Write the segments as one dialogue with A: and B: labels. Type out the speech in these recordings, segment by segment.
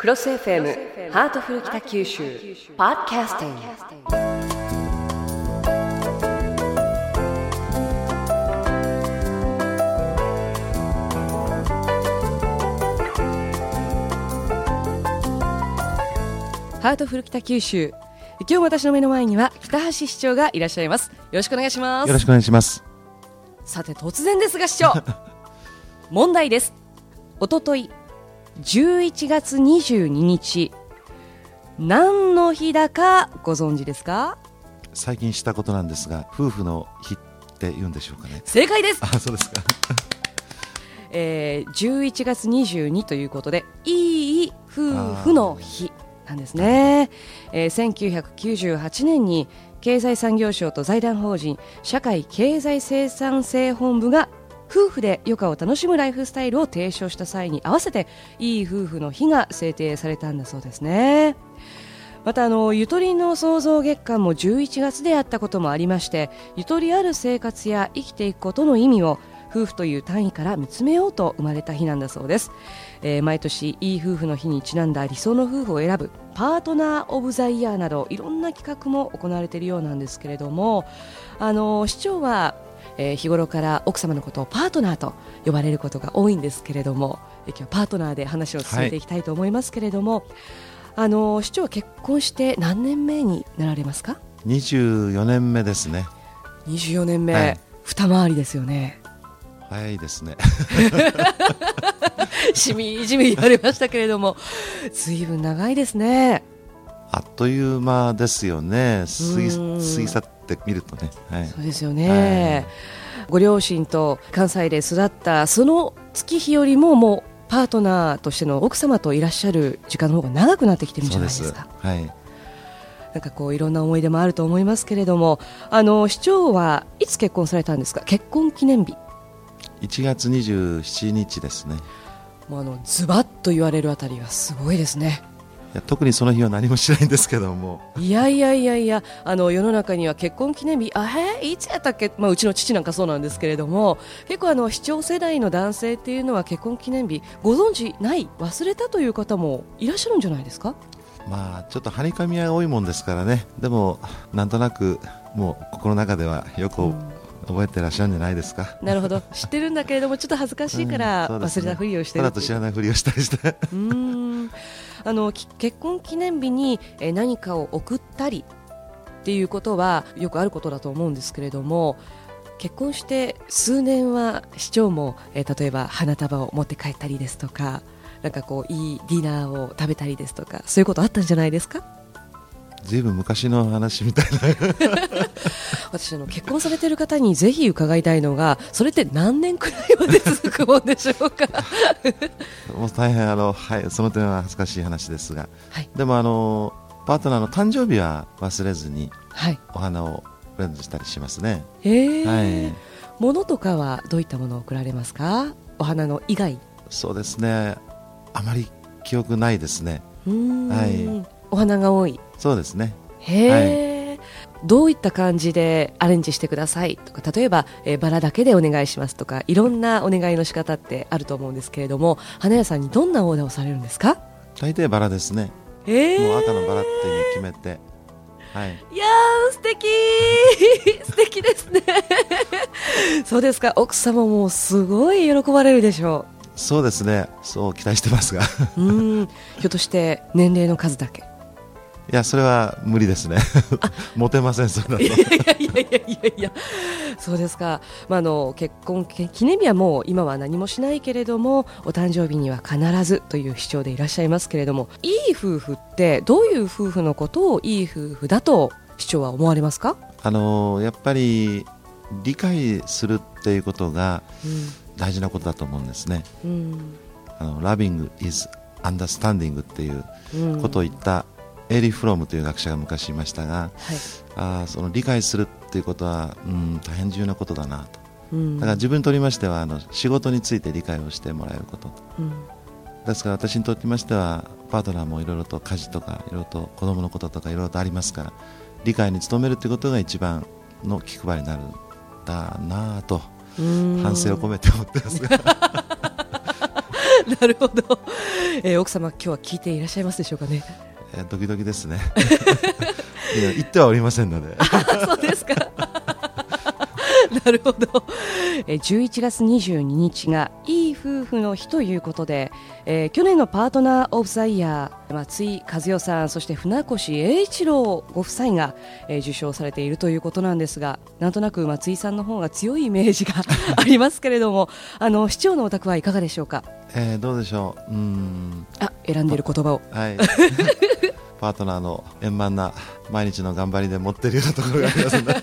A: CROSS FM ハートフル北九州ポッドキャスティング。ハートフル北九州。今日私の目の前には北橋市長がいらっしゃいます。よろしくお願いします。
B: よろしくお願いします。
A: さて突然ですが市長。問題です。おととい11月22日。何の日だかご存知ですか？
B: 最近したことなんですが、夫婦の日って言うんでしょうかね。
A: 正解です、
B: あ、そうですか。
A: えー、11月22ということでいい夫婦の日なんですね、えー、1998年に経済産業省と財団法人社会経済生産性本部が夫婦で余暇を楽しむライフスタイルを提唱した際に合わせていい夫婦の日が制定されたんだそうですね。またあのゆとりの創造月間も11月であったこともありましてゆとりある生活や生きていくことの意味を夫婦という単位から見つめようと生まれた日なんだそうです、えー毎年いい夫婦の日にちなんだ理想の夫婦を選ぶパートナー・オブ・ザ・イヤーなどいろんな企画も行われているようなんですけれどもあの市長はえー日頃から奥様のことをパートナーと呼ばれることが多いんですけれどもえー今日はパートナーで話を進めていきたいと思いますけれども、あの市長は結婚して何年目になられますか
B: ？24年目ですね。
A: 24年目、
B: はい。
A: 二回りですよね。
B: 早いですね。
A: しみじみ言われましたけれども。ずいぶん長いですね。
B: あっという間ですよね。過ぎ
A: うん。
B: 過ぎ去ってみるとね。はい。
A: そうですよね、ご両親と関西で育ったその月日よりももうパートナーとしての奥様といらっしゃる時間の方が長くなってきてるんじゃないでか。
B: はい。
A: なんかこういろんな思い出もあると思いますけれどもあの市長はいつ結婚されたんですか？結婚記念日
B: 1月27日ですね。
A: もうあのズバッと言われるあたりはすごいですね
B: いや特にその日は何もしないんですけども、
A: いやいやいやいやあの世の中には結婚記念日あへいつやったっけ、まあ、うちの父なんかそうなんですけれども結構あの視聴世代の男性っていうのは結婚記念日ご存知ない？忘れたという方もいらっしゃるんじゃないですか？
B: まあちょっとはにかみが多いもんですからね。でもなんとなくもう心の中ではよく覚えてらっしゃるんじゃないですか？
A: なるほど。知ってるんだけれどもちょっと恥ずかしいから忘れたふりをして
B: ただ
A: る
B: と知らないふりをしたりして。
A: うーん。あのき結婚記念日にえー何かを送ったりっていうことはよくあることだと思うんですけれども結婚して数年は市長も、えー例えば花束を持って帰ったりですとかなんかこういいディナーを食べたりですとかそういうことあったんじゃないですか？
B: ずいぶん昔の話みたいな。
A: 私あの結婚されている方にぜひ伺いたいのがそれって何年くらいまで続くもんでしょうか？
B: もう大変あの、はい、その点は恥ずかしい話ですが、
A: はい。
B: でもあのパートナーの誕生日は忘れずに
A: はい。
B: お花をプレゼントしたりしますね。
A: え。ー
B: はい、
A: 物とかはどういったものを送られますか？お花の以外。
B: そうですね。あまり記憶ないですね。
A: うーん。
B: はい
A: お花が多い。
B: そうですね。
A: へえ、どういった感じでアレンジしてくださいとか例えば、えーバラだけでお願いしますとかいろんなお願いの仕方ってあると思うんですけれども花屋さんにどんなオーダーをされるんですか？
B: 大抵バラですね。
A: えー、
B: もう赤のバラって決めて、はい。
A: いやー素敵。素敵ですね。そうですか。奥様もすごい喜ばれるでしょ
B: そうですね。そう期待してますが、
A: うん。ひょっとして年齢の数だけ？
B: いやそれは無理ですね。モテませんそれだと
A: い。やいやいやいやいやそうですか、まあ、あの結婚記念日はもう今は何もしないけれども、お誕生日には必ずという主張でいらっしゃいますけれども、いい夫婦って、どういう夫婦のことをいい夫婦だと市長は思われますか、
B: あのやっぱり理解するっていうことが大事なことだと思うんですね。
A: うん
B: あの Loving is understanding っていう
A: うん
B: ことを言ったエリー・フロムという学者が昔いましたが、
A: はい。
B: あーその理解するっていうことは、うん、大変重要なことだなと。
A: うん。
B: だから自分にとりましてはあの仕事について理解をしてもらえること。
A: うん。
B: ですから私にとってましてはパートナーもいろいろと家事とかいろいろと子供のこととかいろいろとありますから理解に努めるということが一番の気配りになるんだなぁと
A: うん。
B: 反省を込めて思ってますが。
A: なるほど、えー奥様今日は聞いていらっしゃいますでしょうかね
B: えードキドキですね いや言ってはおりませんので
A: そうですか。なるほど。えー11月22日がいい夫婦の日ということで、えー去年のパートナーオブザイヤー松井和代さんそして船越英一郎ご夫妻が、えー受賞されているということなんですが、なんとなく松井さんの方が強いイメージが ありますけれども、あの市長のお宅はいかがでしょうか？
B: えーどうでしょううーん
A: あ、選んでいる言葉を。
B: はい パートナーの円満な毎日の頑張りで持ってるようなところがありますね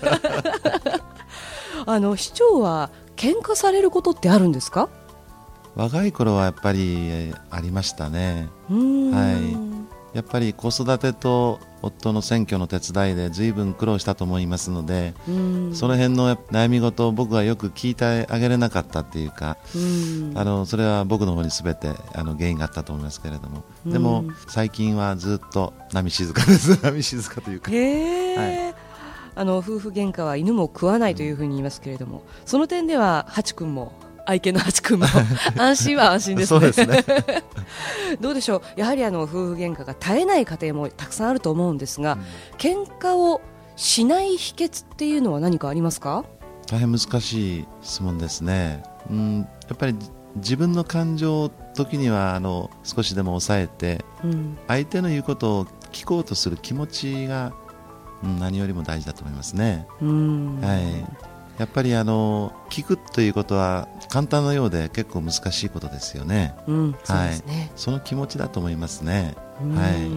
A: あの市長は喧嘩されることってあるんですか？
B: 若い頃はやっぱりえーありましたね。はい。やっぱり子育てと夫の選挙の手伝いで随分苦労したと思いますので、
A: うん。
B: その辺の悩み事を僕はよく聞いてあげれなかったっていうか、
A: うん。
B: あのそれは僕の方に全てあの原因があったと思いますけれども、でも
A: うん
B: 最近はずっと波静かです。波静かというか。
A: へえ、あの夫婦喧嘩は犬も食わないというふうに言いますけれども、その点ではハチ君も愛犬のハチ君も 安心は安心ですね。
B: ですね
A: どうでしょう？やはりあの夫婦喧嘩が絶えない家庭もたくさんあると思うんですが、喧嘩をしない秘訣っていうのは何かありますか？
B: 大変難しい質問ですね、うん、やっぱりじ自分の感情を時にはあの少しでも抑えて
A: うん、
B: 相手の言うことを聞こうとする気持ちが、うん、何よりも大事だと思いますね、
A: うん、
B: はい、やっぱりあの聞くということは簡単なようで結構難しいことですよね。
A: うん、そうですね。
B: その気持ちだと思いますね。
A: うん。
B: はい。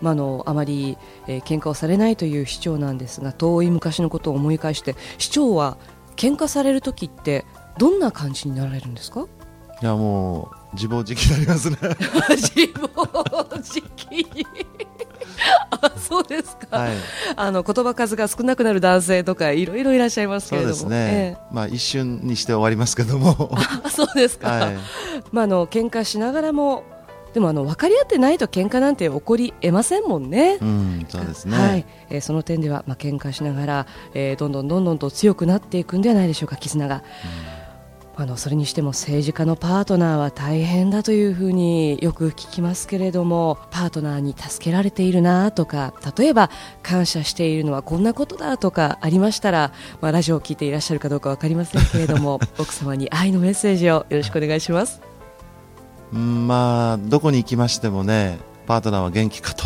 A: まあ、あのあまり、えー喧嘩をされないという市長なんですが遠い昔のことを思い返して市長は喧嘩される時ってどんな感じになられるんですか？
B: いやもう自暴自棄になりますね。
A: 自暴自棄。にあそうですか、
B: はい
A: あの言葉数が少なくなる男性とかいろいろいらっしゃいますけれども。
B: そうですね、まあ一瞬にして終わりますけども。
A: そうですか、
B: はい。
A: まああの喧嘩しながらもでもあの分かり合ってないと喧嘩なんて起こりえませんもんね。
B: うんそうですね、
A: はい、えーその点では、まあ喧嘩しながら、えーどんどんどんどんと強くなっていくんではないでしょうか絆が、あのそれにしても政治家のパートナーは大変だというふうによく聞きますけれどもパートナーに助けられているなとか例えば感謝しているのはこんなことだとかありましたら、まあ、ラジオを聞いていらっしゃるかどうか分かりませんけれども 奥様に愛のメッセージをよろしくお願いします。
B: うんまあどこに行きましてもねパートナーは元気かと、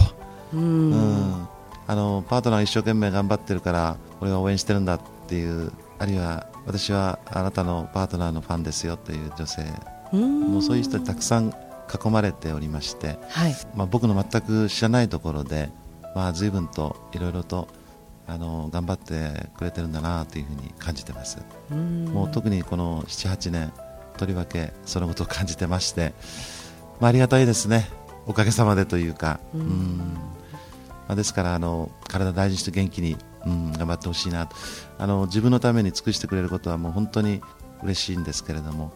A: うん。
B: うん。あのパートナーが一生懸命頑張ってるから俺は応援してるんだっていうあるいは私はあなたのパートナーのファンですよという女性。
A: うん。
B: もうそういう人にたくさん囲まれておりまして、
A: はい。
B: まあ、僕の全く知らないところで、まあ、随分といろいろとあの頑張ってくれてるんだなというふうに感じてます、
A: うん。
B: もう特にこの78年とりわけそのことを感じてまして、まあ、ありがたいですね。おかげさまでというか、
A: うん。
B: うんまあ、ですからあの体大事にして元気に、うん、頑張ってほしいなとあの自分のために尽くしてくれることはもう本当に嬉しいんですけれども、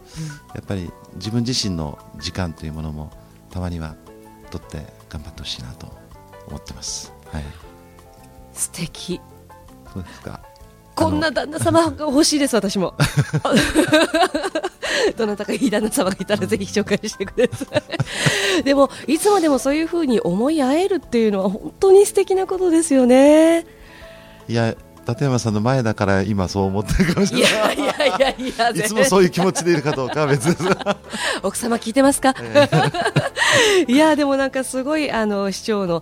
B: やっぱり自分自身の時間というものもたまには取って頑張ってほしいなと思ってます。はい、
A: 素敵
B: そうですか。
A: こんな旦那様が欲しいです、私も。どなたかいい旦那様がいたらぜひ紹介してください。でも、いつまでもそういうふうに思い合えるっていうのは本当に素敵なことですよね。
B: いや立山さんの前だから今そう思ってるかもし
A: い
B: れない。
A: やいやいやいや、
B: いつもそういう気持ちでいるかどうかは別です。
A: 奥様聞いてますか、いやでもなんかすごいあの市長の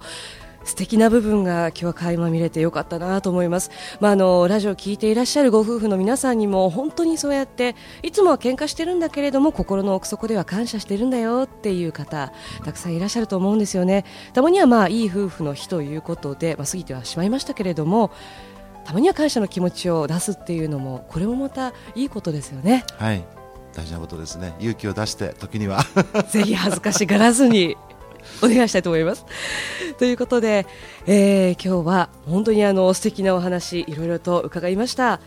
A: 素敵な部分が今日は垣間見れてよかったなと思います、まあ、あのラジオを聞いていらっしゃるご夫婦の皆さんにも本当にそうやっていつもは喧嘩してるんだけれども心の奥底では感謝してるんだよっていう方たくさんいらっしゃると思うんですよね。たまにはまあいい夫婦の日ということで、まあ、過ぎてはしまいましたけれどもたまには感謝の気持ちを出すっていうのもこれもまたいいことですよね。
B: はい、大事なことですね。勇気を出して時には。
A: ぜひ恥ずかしがらずにお願いしたいと思います。ということで、えー今日は本当にあの素敵なお話いろいろと伺いました。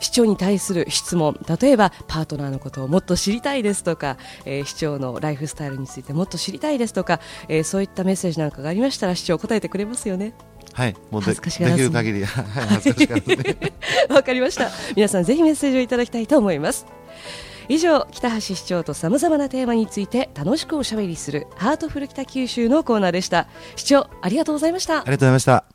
A: 市長に対する質問例えばパートナーのことをもっと知りたいですとか、えー市長のライフスタイルについてもっと知りたいですとか、えーそういったメッセージなんかがありましたら市長答えてくれますよね。
B: はい、もうでできる限り、はい、恥ずかしがらずに。
A: わかりました。皆さんぜひメッセージをいただきたいと思います。以上北橋市長とさまざまなテーマについて楽しくおしゃべりするハートフル北九州のコーナーでした。市長ありがとうございました。
B: ありがとうございました。